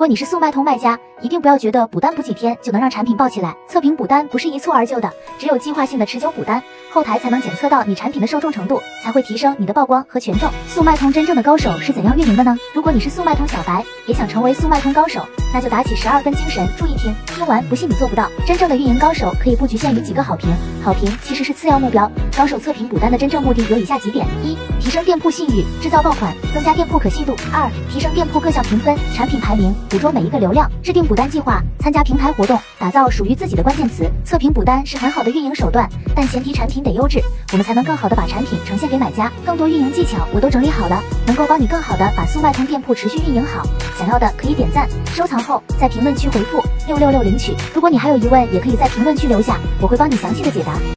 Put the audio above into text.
如果你是速卖通卖家，一定不要觉得补单补几天就能让产品爆起来。测评补单不是一蹴而就的，只有计划性的持久补单，后台才能检测到你产品的受众程度，才会提升你的曝光和权重。速卖通真正的高手是怎样运营的呢？如果你是速卖通小白，也想成为速卖通高手，那就打起十二分精神，注意听，听完不信你做不到。真正的运营高手可以不局限于几个好评，好评其实是次要目标。高手测评补单的真正目的有以下几点：一、提升店铺信誉，制造爆款，增加店铺可信度；二、提升店铺各项评分、产品排名。捕捉每一个流量，制定补单计划，参加平台活动，打造属于自己的关键词。测评补单是很好的运营手段，但前提产品得优质，我们才能更好的把产品呈现给买家。更多运营技巧我都整理好了，能够帮你更好的把速卖通店铺持续运营好。想要的可以点赞收藏后，在评论区回复六六六领取。如果你还有疑问，也可以在评论区留下，我会帮你详细的解答。